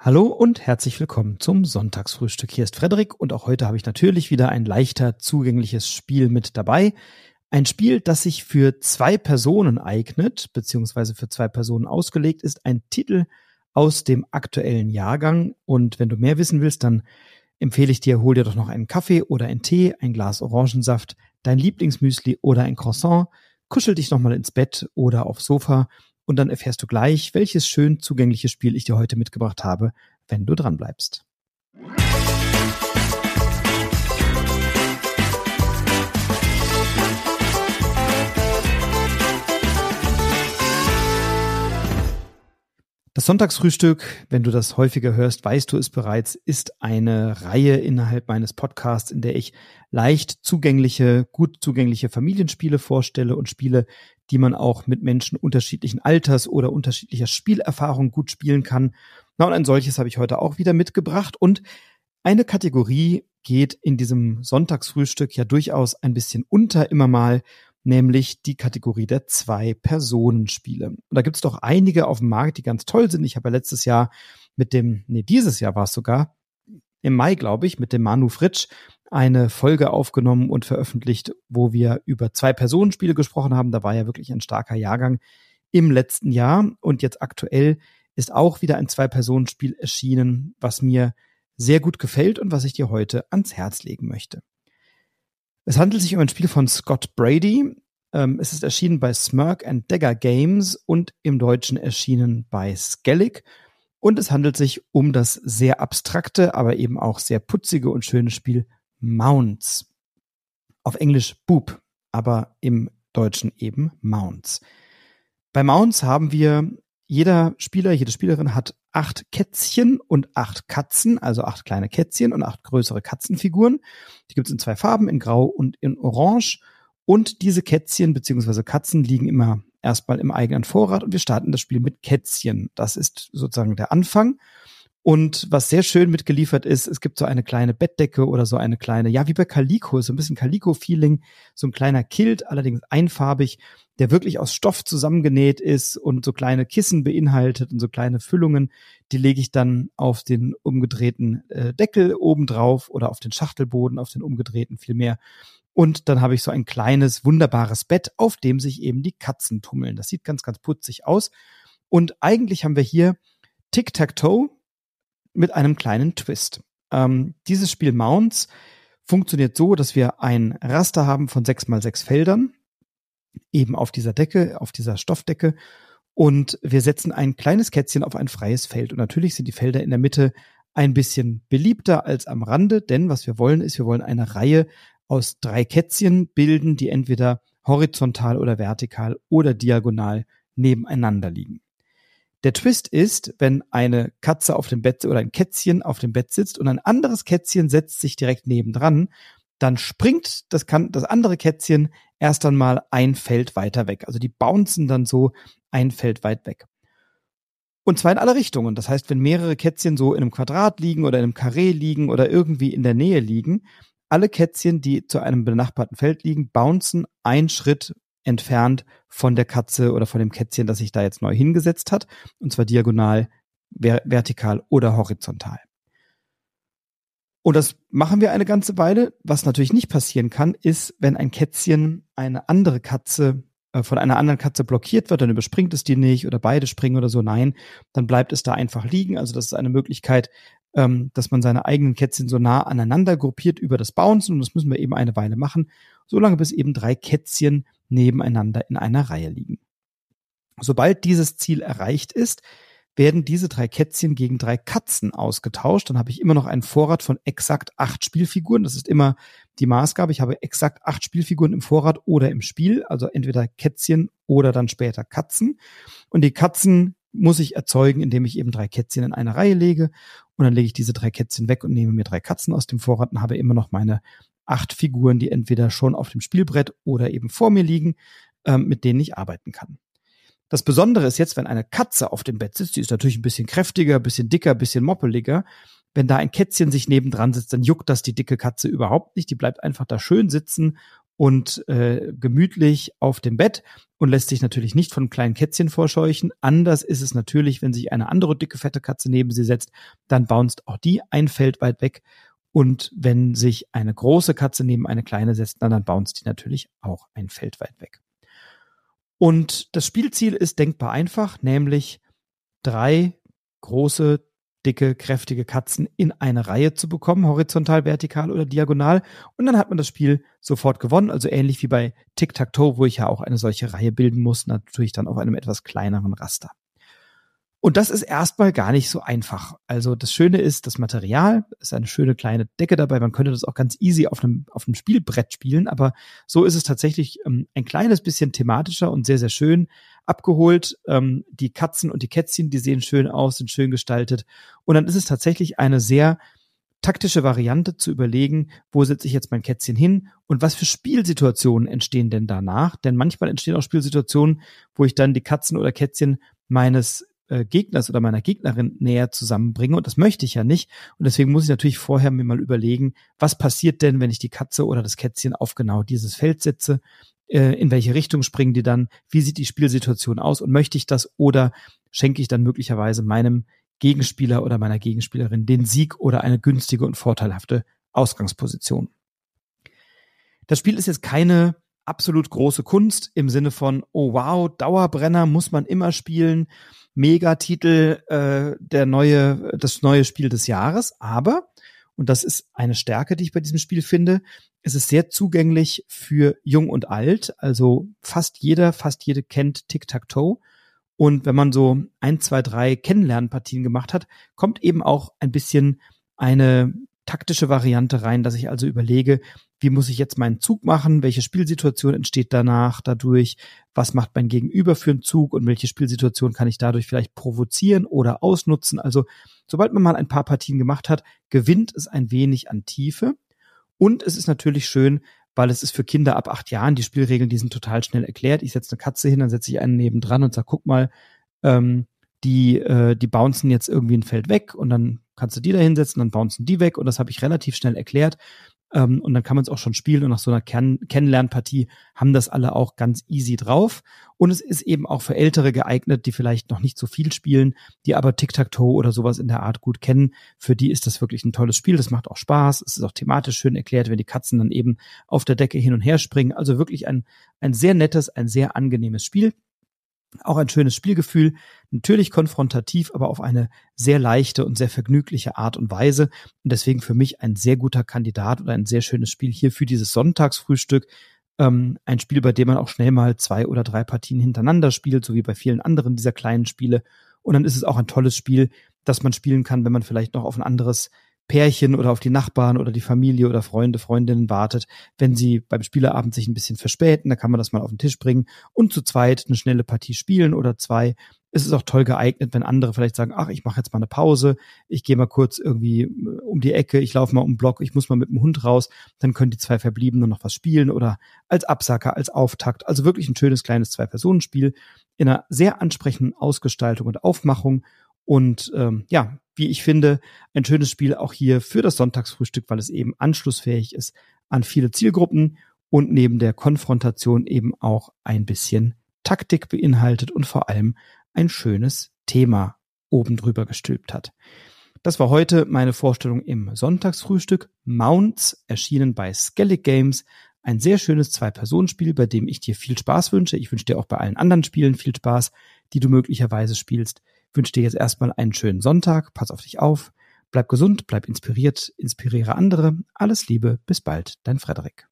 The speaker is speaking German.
Hallo und herzlich willkommen zum Sonntagsfrühstück. Hier ist Frederik und auch heute habe ich natürlich wieder ein leichter zugängliches Spiel mit dabei. Ein Spiel, das sich für zwei Personen eignet, beziehungsweise für zwei Personen ausgelegt ist. Ein Titel aus dem aktuellen Jahrgang. Und wenn du mehr wissen willst, dann empfehle ich dir, hol dir doch noch einen Kaffee oder einen Tee, ein Glas Orangensaft, dein Lieblingsmüsli oder ein Croissant, kuschel dich nochmal ins Bett oder aufs Sofa und dann erfährst du gleich, welches schön zugängliche Spiel ich dir heute mitgebracht habe, wenn du dran bleibst. Sonntagsfrühstück, wenn du das häufiger hörst, weißt du es bereits, ist eine Reihe innerhalb meines Podcasts, in der ich leicht zugängliche, gut zugängliche Familienspiele vorstelle und Spiele, die man auch mit Menschen unterschiedlichen Alters oder unterschiedlicher Spielerfahrung gut spielen kann. Na, und ein solches habe ich heute auch wieder mitgebracht. Und eine Kategorie geht in diesem Sonntagsfrühstück ja durchaus ein bisschen unter immer mal, nämlich die Kategorie der Zwei-Personen-Spiele. Und da gibt es doch einige auf dem Markt, die ganz toll sind. Ich habe ja letztes Jahr mit dem, nee, dieses Jahr war es sogar, im Mai, glaube ich, mit dem Manu Fritsch eine Folge aufgenommen und veröffentlicht, wo wir über Zwei-Personen-Spiele gesprochen haben. Da war ja wirklich ein starker Jahrgang im letzten Jahr. Und jetzt aktuell ist auch wieder ein Zwei-Personen-Spiel erschienen, was mir sehr gut gefällt und was ich dir heute ans Herz legen möchte. Es handelt sich um ein Spiel von Scott Brady. Ähm, es ist erschienen bei Smirk and Dagger Games und im Deutschen erschienen bei Skellig. Und es handelt sich um das sehr abstrakte, aber eben auch sehr putzige und schöne Spiel Mounts. Auf Englisch Boop, aber im Deutschen eben Mounts. Bei Mounts haben wir, jeder Spieler, jede Spielerin hat acht Kätzchen und acht Katzen, also acht kleine Kätzchen und acht größere Katzenfiguren. Die gibt es in zwei Farben, in Grau und in Orange. Und diese Kätzchen bzw. Katzen liegen immer erstmal im eigenen Vorrat und wir starten das Spiel mit Kätzchen. Das ist sozusagen der Anfang. Und was sehr schön mitgeliefert ist, es gibt so eine kleine Bettdecke oder so eine kleine, ja, wie bei Calico, so ein bisschen Calico-Feeling, so ein kleiner Kilt, allerdings einfarbig, der wirklich aus Stoff zusammengenäht ist und so kleine Kissen beinhaltet und so kleine Füllungen. Die lege ich dann auf den umgedrehten äh, Deckel oben drauf oder auf den Schachtelboden, auf den umgedrehten vielmehr. Und dann habe ich so ein kleines, wunderbares Bett, auf dem sich eben die Katzen tummeln. Das sieht ganz, ganz putzig aus. Und eigentlich haben wir hier Tic-Tac-Toe, mit einem kleinen Twist. Ähm, dieses Spiel Mounts funktioniert so, dass wir ein Raster haben von sechs mal sechs Feldern, eben auf dieser Decke, auf dieser Stoffdecke. Und wir setzen ein kleines Kätzchen auf ein freies Feld. Und natürlich sind die Felder in der Mitte ein bisschen beliebter als am Rande, denn was wir wollen ist, wir wollen eine Reihe aus drei Kätzchen bilden, die entweder horizontal oder vertikal oder diagonal nebeneinander liegen. Der Twist ist, wenn eine Katze auf dem Bett oder ein Kätzchen auf dem Bett sitzt und ein anderes Kätzchen setzt sich direkt nebendran, dann springt das, kann, das andere Kätzchen erst einmal ein Feld weiter weg. Also die bouncen dann so ein Feld weit weg. Und zwar in alle Richtungen. Das heißt, wenn mehrere Kätzchen so in einem Quadrat liegen oder in einem Karree liegen oder irgendwie in der Nähe liegen, alle Kätzchen, die zu einem benachbarten Feld liegen, bouncen einen Schritt entfernt von der Katze oder von dem Kätzchen, das sich da jetzt neu hingesetzt hat. Und zwar diagonal, ver vertikal oder horizontal. Und das machen wir eine ganze Weile. Was natürlich nicht passieren kann, ist, wenn ein Kätzchen eine andere Katze äh, von einer anderen Katze blockiert wird, dann überspringt es die nicht oder beide springen oder so. Nein, dann bleibt es da einfach liegen. Also das ist eine Möglichkeit, ähm, dass man seine eigenen Kätzchen so nah aneinander gruppiert über das Bouncen. Und das müssen wir eben eine Weile machen, solange bis eben drei Kätzchen nebeneinander in einer Reihe liegen. Sobald dieses Ziel erreicht ist, werden diese drei Kätzchen gegen drei Katzen ausgetauscht. Dann habe ich immer noch einen Vorrat von exakt acht Spielfiguren. Das ist immer die Maßgabe. Ich habe exakt acht Spielfiguren im Vorrat oder im Spiel, also entweder Kätzchen oder dann später Katzen. Und die Katzen muss ich erzeugen, indem ich eben drei Kätzchen in eine Reihe lege. Und dann lege ich diese drei Kätzchen weg und nehme mir drei Katzen aus dem Vorrat und habe immer noch meine acht Figuren, die entweder schon auf dem Spielbrett oder eben vor mir liegen, ähm, mit denen ich arbeiten kann. Das Besondere ist jetzt, wenn eine Katze auf dem Bett sitzt, die ist natürlich ein bisschen kräftiger, ein bisschen dicker, ein bisschen moppeliger. Wenn da ein Kätzchen sich nebendran sitzt, dann juckt das die dicke Katze überhaupt nicht. Die bleibt einfach da schön sitzen und äh, gemütlich auf dem Bett und lässt sich natürlich nicht von kleinen Kätzchen vorscheuchen. Anders ist es natürlich, wenn sich eine andere dicke, fette Katze neben sie setzt, dann bounced auch die ein Feld weit weg. Und wenn sich eine große Katze neben eine kleine setzt, dann, dann bounced die natürlich auch ein Feld weit weg. Und das Spielziel ist denkbar einfach, nämlich drei große, dicke, kräftige Katzen in eine Reihe zu bekommen, horizontal, vertikal oder diagonal. Und dann hat man das Spiel sofort gewonnen, also ähnlich wie bei Tic-Tac-Toe, wo ich ja auch eine solche Reihe bilden muss, natürlich dann auf einem etwas kleineren Raster. Und das ist erstmal gar nicht so einfach. Also das Schöne ist, das Material ist eine schöne kleine Decke dabei. Man könnte das auch ganz easy auf einem, auf einem Spielbrett spielen, aber so ist es tatsächlich ähm, ein kleines bisschen thematischer und sehr, sehr schön abgeholt. Ähm, die Katzen und die Kätzchen, die sehen schön aus, sind schön gestaltet. Und dann ist es tatsächlich eine sehr taktische Variante zu überlegen, wo setze ich jetzt mein Kätzchen hin und was für Spielsituationen entstehen denn danach? Denn manchmal entstehen auch Spielsituationen, wo ich dann die Katzen oder Kätzchen meines äh, Gegners oder meiner Gegnerin näher zusammenbringe. Und das möchte ich ja nicht. Und deswegen muss ich natürlich vorher mir mal überlegen, was passiert denn, wenn ich die Katze oder das Kätzchen auf genau dieses Feld setze? Äh, in welche Richtung springen die dann? Wie sieht die Spielsituation aus? Und möchte ich das oder schenke ich dann möglicherweise meinem Gegenspieler oder meiner Gegenspielerin den Sieg oder eine günstige und vorteilhafte Ausgangsposition? Das Spiel ist jetzt keine absolut große Kunst im Sinne von, oh wow, Dauerbrenner muss man immer spielen. Megatitel, äh, der neue, das neue Spiel des Jahres. Aber, und das ist eine Stärke, die ich bei diesem Spiel finde, es ist sehr zugänglich für Jung und Alt. Also fast jeder, fast jede kennt Tic-Tac-Toe. Und wenn man so ein, zwei, drei Kennenlernpartien gemacht hat, kommt eben auch ein bisschen eine taktische Variante rein, dass ich also überlege, wie muss ich jetzt meinen Zug machen, welche Spielsituation entsteht danach dadurch, was macht mein Gegenüber für einen Zug und welche Spielsituation kann ich dadurch vielleicht provozieren oder ausnutzen. Also sobald man mal ein paar Partien gemacht hat, gewinnt es ein wenig an Tiefe. Und es ist natürlich schön, weil es ist für Kinder ab acht Jahren, die Spielregeln, die sind total schnell erklärt. Ich setze eine Katze hin, dann setze ich einen nebendran und sage, guck mal, ähm, die, äh, die bouncen jetzt irgendwie ein Feld weg und dann kannst du die da hinsetzen, dann bouncen die weg und das habe ich relativ schnell erklärt. Ähm, und dann kann man es auch schon spielen und nach so einer Kern Kennenlernpartie haben das alle auch ganz easy drauf. Und es ist eben auch für Ältere geeignet, die vielleicht noch nicht so viel spielen, die aber Tic-Tac-Toe oder sowas in der Art gut kennen. Für die ist das wirklich ein tolles Spiel. Das macht auch Spaß. Es ist auch thematisch schön erklärt, wenn die Katzen dann eben auf der Decke hin und her springen. Also wirklich ein, ein sehr nettes, ein sehr angenehmes Spiel. Auch ein schönes Spielgefühl, natürlich konfrontativ, aber auf eine sehr leichte und sehr vergnügliche Art und Weise. Und deswegen für mich ein sehr guter Kandidat oder ein sehr schönes Spiel hier für dieses Sonntagsfrühstück. Ähm, ein Spiel, bei dem man auch schnell mal zwei oder drei Partien hintereinander spielt, so wie bei vielen anderen dieser kleinen Spiele. Und dann ist es auch ein tolles Spiel, das man spielen kann, wenn man vielleicht noch auf ein anderes Pärchen oder auf die Nachbarn oder die Familie oder Freunde, Freundinnen wartet, wenn sie beim Spieleabend sich ein bisschen verspäten, da kann man das mal auf den Tisch bringen und zu zweit eine schnelle Partie spielen oder zwei. Es ist auch toll geeignet, wenn andere vielleicht sagen, ach, ich mache jetzt mal eine Pause, ich gehe mal kurz irgendwie äh, um die Ecke, ich laufe mal um den Block, ich muss mal mit dem Hund raus, dann können die zwei Verbliebenen noch was spielen oder als Absacker, als Auftakt. Also wirklich ein schönes kleines Zwei-Personen-Spiel in einer sehr ansprechenden Ausgestaltung und Aufmachung und ähm, ja, wie ich finde, ein schönes Spiel auch hier für das Sonntagsfrühstück, weil es eben anschlussfähig ist an viele Zielgruppen und neben der Konfrontation eben auch ein bisschen Taktik beinhaltet und vor allem ein schönes Thema oben drüber gestülpt hat. Das war heute meine Vorstellung im Sonntagsfrühstück. Mounts erschienen bei Skellig Games. Ein sehr schönes Zwei-Personen-Spiel, bei dem ich dir viel Spaß wünsche. Ich wünsche dir auch bei allen anderen Spielen viel Spaß, die du möglicherweise spielst wünsche dir jetzt erstmal einen schönen Sonntag. Pass auf dich auf. Bleib gesund, bleib inspiriert, inspiriere andere. Alles Liebe, bis bald, dein Frederik.